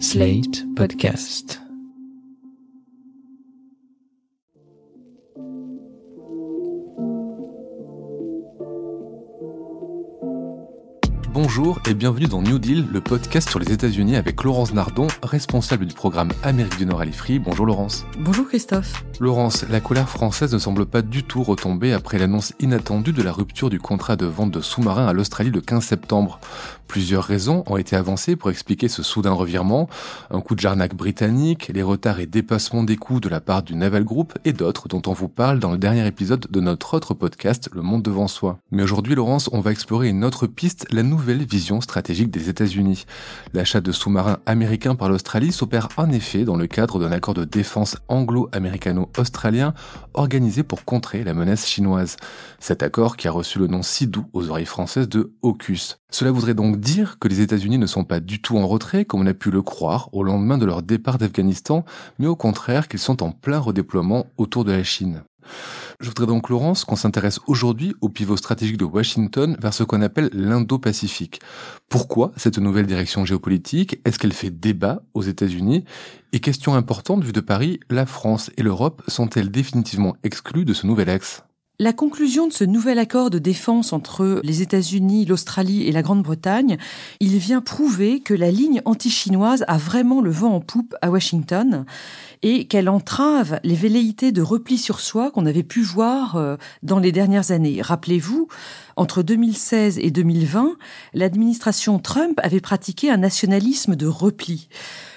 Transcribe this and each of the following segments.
Slate Podcast. Bonjour et bienvenue dans New Deal, le podcast sur les États-Unis avec Laurence Nardon, responsable du programme Amérique du Nord à l'IFRI. Bonjour Laurence. Bonjour Christophe. Laurence, la colère française ne semble pas du tout retomber après l'annonce inattendue de la rupture du contrat de vente de sous-marins à l'Australie le 15 septembre. Plusieurs raisons ont été avancées pour expliquer ce soudain revirement. Un coup de jarnac britannique, les retards et dépassements des coûts de la part du Naval Group et d'autres dont on vous parle dans le dernier épisode de notre autre podcast, Le Monde devant soi. Mais aujourd'hui, Laurence, on va explorer une autre piste, la nouvelle vision stratégique des États-Unis. L'achat de sous-marins américains par l'Australie s'opère en effet dans le cadre d'un accord de défense anglo-américano-australien organisé pour contrer la menace chinoise. Cet accord qui a reçu le nom si doux aux oreilles françaises de AUKUS. Cela voudrait donc dire que les États-Unis ne sont pas du tout en retrait, comme on a pu le croire au lendemain de leur départ d'Afghanistan, mais au contraire qu'ils sont en plein redéploiement autour de la Chine. Je voudrais donc, Laurence, qu'on s'intéresse aujourd'hui au pivot stratégique de Washington vers ce qu'on appelle l'Indo-Pacifique. Pourquoi cette nouvelle direction géopolitique? Est-ce qu'elle fait débat aux États-Unis? Et question importante, vue de Paris, la France et l'Europe sont-elles définitivement exclues de ce nouvel axe? La conclusion de ce nouvel accord de défense entre les États-Unis, l'Australie et la Grande-Bretagne, il vient prouver que la ligne anti-chinoise a vraiment le vent en poupe à Washington et qu'elle entrave les velléités de repli sur soi qu'on avait pu voir euh, dans les dernières années. Rappelez-vous, entre 2016 et 2020, l'administration Trump avait pratiqué un nationalisme de repli.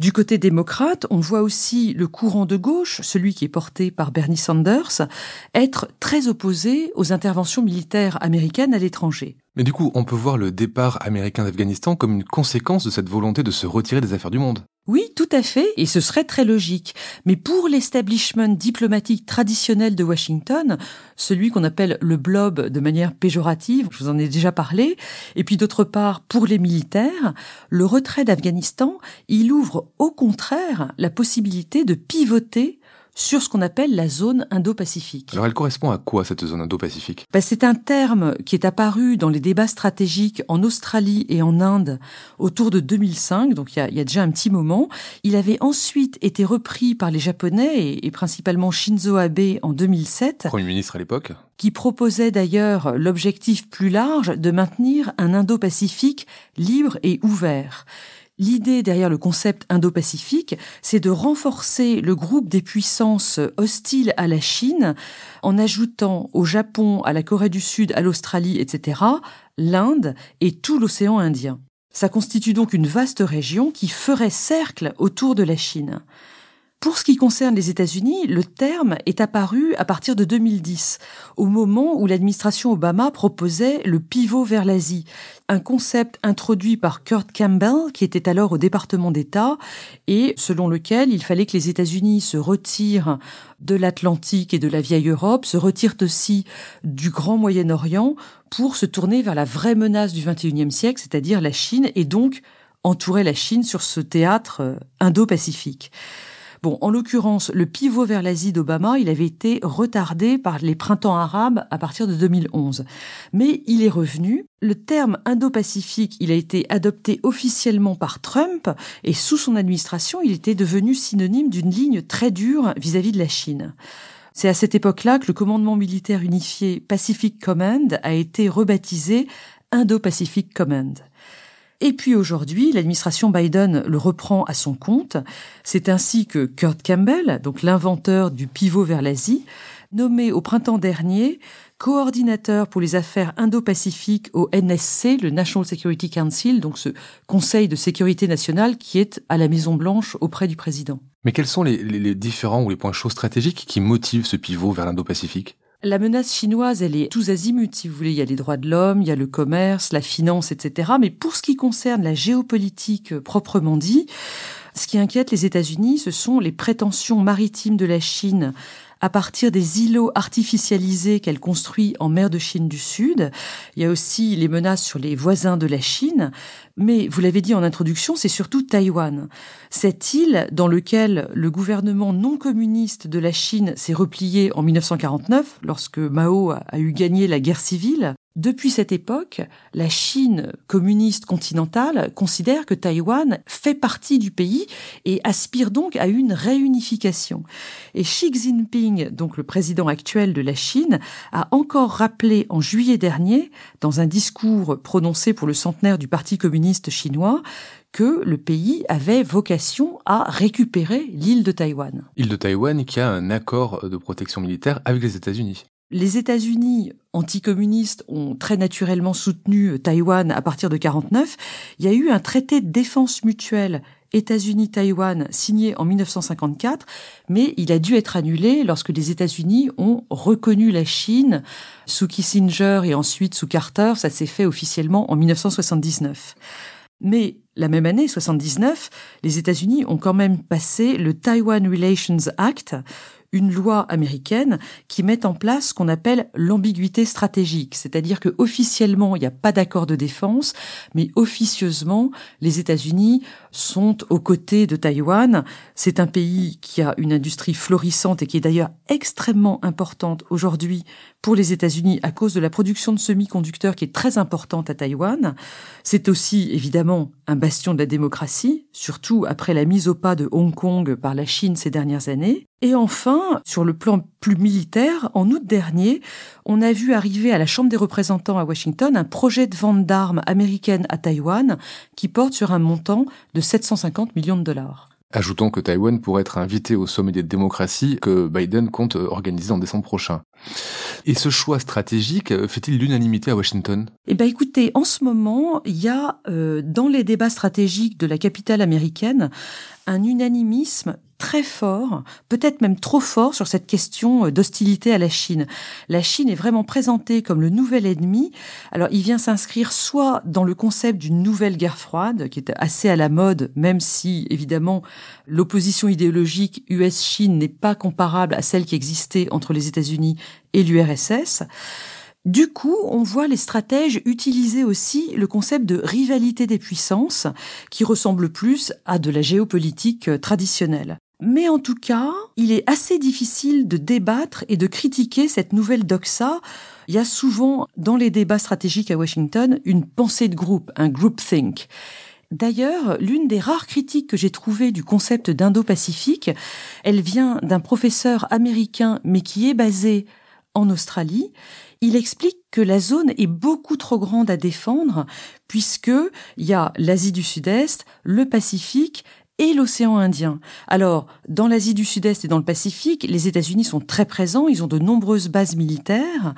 Du côté démocrate, on voit aussi le courant de gauche, celui qui est porté par Bernie Sanders, être très opposé aux interventions militaires américaines à l'étranger. Mais du coup, on peut voir le départ américain d'Afghanistan comme une conséquence de cette volonté de se retirer des affaires du monde. Oui, tout à fait, et ce serait très logique. Mais pour l'establishment diplomatique traditionnel de Washington, celui qu'on appelle le blob de manière péjorative, je vous en ai déjà parlé, et puis d'autre part pour les militaires, le retrait d'Afghanistan, il ouvre au contraire la possibilité de pivoter sur ce qu'on appelle la zone Indo-Pacifique. Alors elle correspond à quoi cette zone Indo-Pacifique? Ben, C'est un terme qui est apparu dans les débats stratégiques en Australie et en Inde autour de 2005, donc il y a, il y a déjà un petit moment. Il avait ensuite été repris par les Japonais et, et principalement Shinzo Abe en 2007. Premier ministre à l'époque qui proposait d'ailleurs l'objectif plus large de maintenir un Indo-Pacifique libre et ouvert. L'idée derrière le concept indo-pacifique, c'est de renforcer le groupe des puissances hostiles à la Chine en ajoutant au Japon, à la Corée du Sud, à l'Australie, etc., l'Inde et tout l'océan Indien. Ça constitue donc une vaste région qui ferait cercle autour de la Chine. Pour ce qui concerne les États-Unis, le terme est apparu à partir de 2010, au moment où l'administration Obama proposait le pivot vers l'Asie, un concept introduit par Kurt Campbell, qui était alors au département d'État, et selon lequel il fallait que les États-Unis se retirent de l'Atlantique et de la vieille Europe, se retirent aussi du Grand Moyen-Orient pour se tourner vers la vraie menace du XXIe siècle, c'est-à-dire la Chine, et donc entourer la Chine sur ce théâtre euh, indo-pacifique. Bon, en l'occurrence, le pivot vers l'Asie d'Obama, il avait été retardé par les printemps arabes à partir de 2011. Mais il est revenu. Le terme Indo-Pacifique, il a été adopté officiellement par Trump et sous son administration, il était devenu synonyme d'une ligne très dure vis-à-vis -vis de la Chine. C'est à cette époque-là que le commandement militaire unifié Pacific Command a été rebaptisé Indo-Pacific Command. Et puis aujourd'hui, l'administration Biden le reprend à son compte. C'est ainsi que Kurt Campbell, donc l'inventeur du pivot vers l'Asie, nommé au printemps dernier coordinateur pour les affaires indo-pacifiques au NSC, le National Security Council, donc ce Conseil de sécurité nationale qui est à la Maison Blanche auprès du président. Mais quels sont les, les différents ou les points chauds stratégiques qui motivent ce pivot vers l'Indo-Pacifique? La menace chinoise, elle est tous azimuts, si vous voulez. Il y a les droits de l'homme, il y a le commerce, la finance, etc. Mais pour ce qui concerne la géopolitique euh, proprement dit, ce qui inquiète les États-Unis, ce sont les prétentions maritimes de la Chine à partir des îlots artificialisés qu'elle construit en mer de Chine du Sud. Il y a aussi les menaces sur les voisins de la Chine. Mais vous l'avez dit en introduction, c'est surtout Taïwan. Cette île dans laquelle le gouvernement non communiste de la Chine s'est replié en 1949, lorsque Mao a eu gagné la guerre civile, Depuis cette époque, la Chine communiste continentale considère que Taïwan fait partie du pays et aspire donc à une réunification. Et Xi Jinping, donc le président actuel de la Chine, a encore rappelé en juillet dernier, dans un discours prononcé pour le centenaire du Parti communiste chinois, que le pays avait vocation à récupérer l'île de Taïwan. Île de Taïwan qui a un accord de protection militaire avec les États-Unis. Les États-Unis anticommunistes ont très naturellement soutenu Taïwan à partir de 49. Il y a eu un traité de défense mutuelle États-Unis-Taïwan signé en 1954, mais il a dû être annulé lorsque les États-Unis ont reconnu la Chine sous Kissinger et ensuite sous Carter. Ça s'est fait officiellement en 1979. Mais la même année, 79, les États-Unis ont quand même passé le Taiwan Relations Act, une loi américaine qui met en place ce qu'on appelle l'ambiguïté stratégique, c'est-à-dire que officiellement il n'y a pas d'accord de défense, mais officieusement les États-Unis sont aux côtés de Taïwan. C'est un pays qui a une industrie florissante et qui est d'ailleurs extrêmement importante aujourd'hui pour les États-Unis à cause de la production de semi-conducteurs qui est très importante à Taïwan. C'est aussi évidemment un bastion de la démocratie, surtout après la mise au pas de Hong Kong par la Chine ces dernières années. Et enfin, sur le plan plus militaire, en août dernier, on a vu arriver à la Chambre des représentants à Washington un projet de vente d'armes américaines à Taïwan qui porte sur un montant de 750 millions de dollars. Ajoutons que Taïwan pourrait être invité au sommet des démocraties que Biden compte organiser en décembre prochain. Et ce choix stratégique euh, fait-il l'unanimité à Washington? Eh bien écoutez, en ce moment, il y a euh, dans les débats stratégiques de la capitale américaine un unanimisme très fort, peut-être même trop fort sur cette question euh, d'hostilité à la Chine. La Chine est vraiment présentée comme le nouvel ennemi. Alors il vient s'inscrire soit dans le concept d'une nouvelle guerre froide, qui est assez à la mode, même si évidemment l'opposition idéologique US-Chine n'est pas comparable à celle qui existait entre les États-Unis et l'URSS. Du coup, on voit les stratèges utiliser aussi le concept de rivalité des puissances, qui ressemble plus à de la géopolitique euh, traditionnelle. Mais en tout cas, il est assez difficile de débattre et de critiquer cette nouvelle doxa. Il y a souvent, dans les débats stratégiques à Washington, une pensée de groupe, un groupthink. D'ailleurs, l'une des rares critiques que j'ai trouvées du concept d'Indo-Pacifique, elle vient d'un professeur américain, mais qui est basé en Australie. Il explique que la zone est beaucoup trop grande à défendre, puisque il y a l'Asie du Sud-Est, le Pacifique et l'océan Indien. Alors, dans l'Asie du Sud-Est et dans le Pacifique, les États-Unis sont très présents, ils ont de nombreuses bases militaires.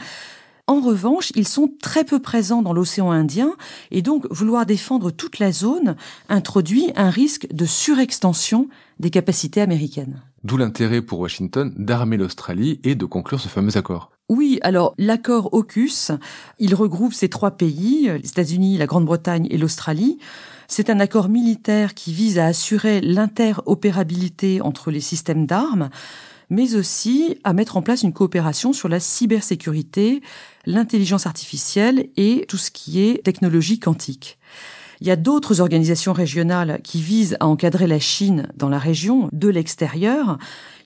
En revanche, ils sont très peu présents dans l'océan Indien et donc vouloir défendre toute la zone introduit un risque de surextension des capacités américaines. D'où l'intérêt pour Washington d'armer l'Australie et de conclure ce fameux accord. Oui, alors l'accord AUKUS, il regroupe ces trois pays, les États-Unis, la Grande-Bretagne et l'Australie. C'est un accord militaire qui vise à assurer l'interopérabilité entre les systèmes d'armes, mais aussi à mettre en place une coopération sur la cybersécurité, l'intelligence artificielle et tout ce qui est technologie quantique. Il y a d'autres organisations régionales qui visent à encadrer la Chine dans la région de l'extérieur.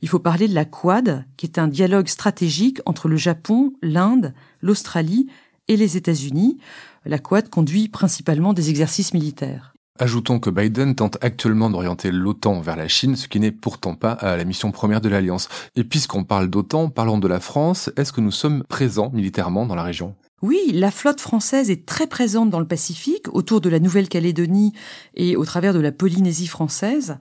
Il faut parler de la Quad, qui est un dialogue stratégique entre le Japon, l'Inde, l'Australie et les États-Unis. La Quad conduit principalement des exercices militaires. Ajoutons que Biden tente actuellement d'orienter l'OTAN vers la Chine, ce qui n'est pourtant pas à la mission première de l'Alliance. Et puisqu'on parle d'OTAN, parlons de la France, est-ce que nous sommes présents militairement dans la région? Oui, la flotte française est très présente dans le Pacifique, autour de la Nouvelle-Calédonie et au travers de la Polynésie française.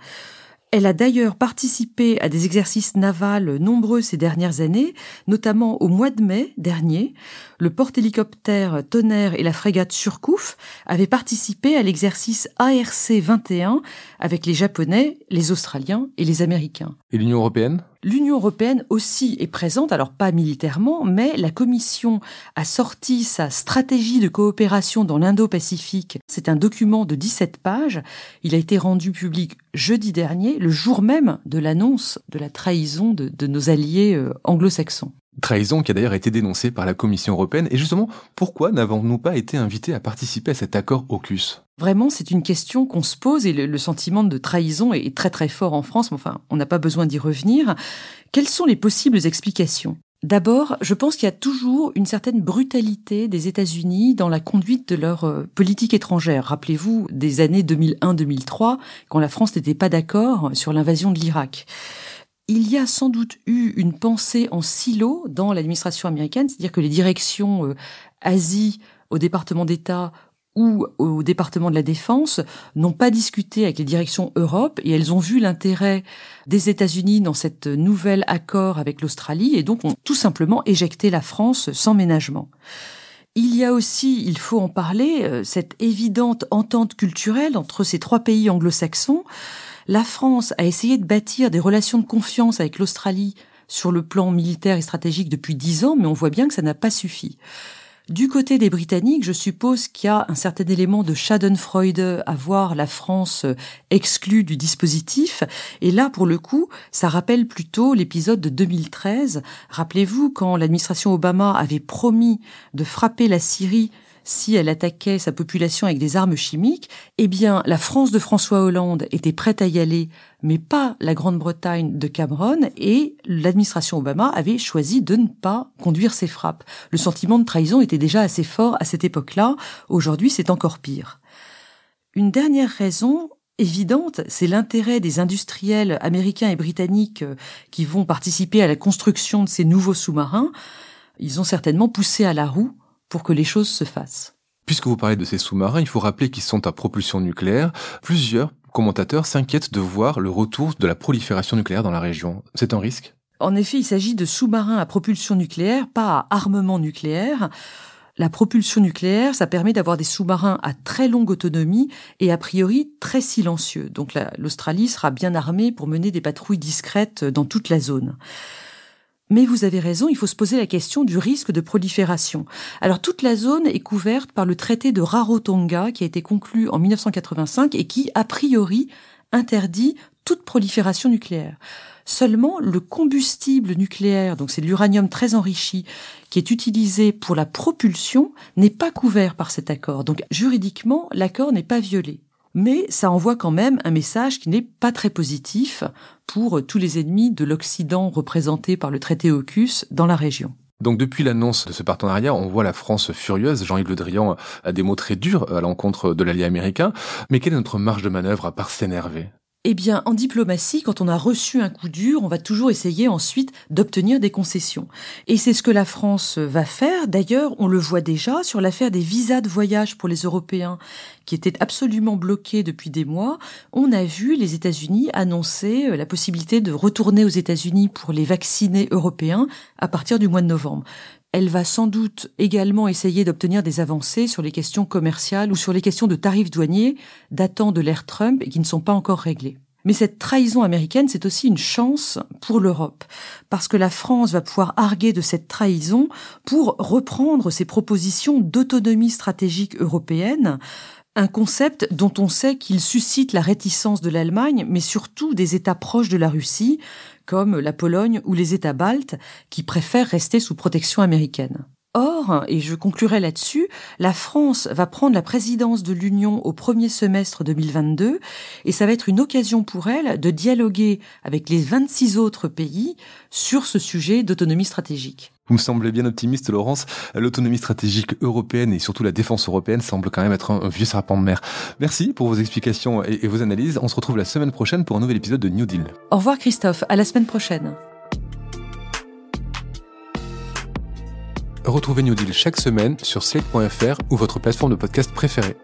Elle a d'ailleurs participé à des exercices navals nombreux ces dernières années, notamment au mois de mai dernier. Le porte-hélicoptère Tonnerre et la frégate Surcouf avaient participé à l'exercice ARC 21 avec les Japonais, les Australiens et les Américains. Et l'Union européenne? L'Union européenne aussi est présente, alors pas militairement, mais la Commission a sorti sa stratégie de coopération dans l'Indo-Pacifique. C'est un document de 17 pages. Il a été rendu public jeudi dernier, le jour même de l'annonce de la trahison de, nos alliés euh, anglo-saxons. Trahison qui a d'ailleurs été dénoncée par la Commission européenne. Et justement, pourquoi n'avons-nous pas été invités à participer à cet accord AUKUS? Vraiment, c'est une question qu'on se pose et le, sentiment de trahison est très très fort en France, mais enfin, on n'a pas besoin d'y revenir. Quelles sont les possibles explications? D'abord, je pense qu'il y a toujours une certaine brutalité des États-Unis dans la conduite de leur euh, politique étrangère. Rappelez-vous des années 2001-2003, quand la France n'était pas d'accord sur l'invasion de l'Irak. Il y a sans doute eu une pensée en silo dans l'administration américaine, c'est-à-dire que les directions euh, Asie au département d'État ou au département de la défense n'ont pas discuté avec les directions Europe et elles ont vu l'intérêt des États-Unis dans cette nouvel accord avec l'Australie et donc ont tout simplement éjecté la France sans ménagement. Il y a aussi, il faut en parler, euh, cette évidente entente culturelle entre ces trois pays anglo-saxons. La France a essayé de bâtir des relations de confiance avec l'Australie sur le plan militaire et stratégique depuis dix ans, mais on voit bien que ça n'a pas suffi. Du côté des Britanniques, je suppose qu'il y a un certain élément de Schadenfreude à voir la France euh, exclue du dispositif. Et là, pour le coup, ça rappelle plutôt l'épisode de 2013. Rappelez-vous quand l'administration Obama avait promis de frapper la Syrie si elle attaquait sa population avec des armes chimiques, eh bien, la France de François Hollande était prête à y aller, mais pas la Grande-Bretagne de Cameron, et l'administration Obama avait choisi de ne pas conduire ces frappes. Le sentiment de trahison était déjà assez fort à cette époque-là. Aujourd'hui, c'est encore pire. Une dernière raison, évidente, c'est l'intérêt des industriels américains et britanniques euh, qui vont participer à la construction de ces nouveaux sous-marins. Ils ont certainement poussé à la roue pour que les choses se fassent. Puisque vous parlez de ces sous-marins, il faut rappeler qu'ils sont à propulsion nucléaire. Plusieurs commentateurs s'inquiètent de voir le retour de la prolifération nucléaire dans la région. C'est un risque? En effet, il s'agit de sous-marins à propulsion nucléaire, pas à armement nucléaire. La propulsion nucléaire, ça permet d'avoir des sous-marins à très longue autonomie et a priori très silencieux. Donc l'Australie sera bien armée pour mener des patrouilles discrètes dans toute la zone. Mais vous avez raison, il faut se poser la question du risque de prolifération. Alors toute la zone est couverte par le traité de Rarotonga qui a été conclu en 1985 et qui, a priori, interdit toute prolifération nucléaire. Seulement, le combustible nucléaire, donc c'est l'uranium très enrichi, qui est utilisé pour la propulsion, n'est pas couvert par cet accord. Donc juridiquement, l'accord n'est pas violé mais ça envoie quand même un message qui n'est pas très positif pour tous les ennemis de l'Occident représentés par le traité AUKUS dans la région. Donc depuis l'annonce de ce partenariat, on voit la France furieuse. Jean-Yves Le Drian a des mots très durs à l'encontre de l'allié américain. Mais quelle est notre marge de manœuvre à part s'énerver? Eh bien, en diplomatie, quand on a reçu un coup dur, on va toujours essayer ensuite d'obtenir des concessions. Et c'est ce que la France va faire. D'ailleurs, on le voit déjà sur l'affaire des visas de voyage pour les Européens, qui étaient absolument bloqués depuis des mois. On a vu les États-Unis annoncer euh, la possibilité de retourner aux États-Unis pour les vaccinés européens à partir du mois de novembre elle va sans doute également essayer d'obtenir des avancées sur les questions commerciales ou sur les questions de tarifs douaniers datant de l'ère Trump et qui ne sont pas encore réglées. Mais cette trahison américaine, c'est aussi une chance pour l'Europe, parce que la France va pouvoir arguer de cette trahison pour reprendre ses propositions d'autonomie stratégique européenne, un concept dont on sait qu'il suscite la réticence de l'Allemagne, mais surtout des États proches de la Russie, comme la Pologne ou les États baltes, qui préfèrent rester sous protection américaine. Or, et je conclurai là-dessus, la France va prendre la présidence de l'Union au premier semestre 2022 et ça va être une occasion pour elle de dialoguer avec les 26 autres pays sur ce sujet d'autonomie stratégique. Vous me semblez bien optimiste, Laurence. L'autonomie stratégique européenne et surtout la défense européenne semble quand même être un, vieux serpent de mer. Merci pour vos explications et vos analyses. On se retrouve la semaine prochaine pour un nouvel épisode de New Deal. Au revoir Christophe, à la semaine prochaine. Retrouvez New Deal chaque semaine sur slate.fr ou votre plateforme de podcast préférée.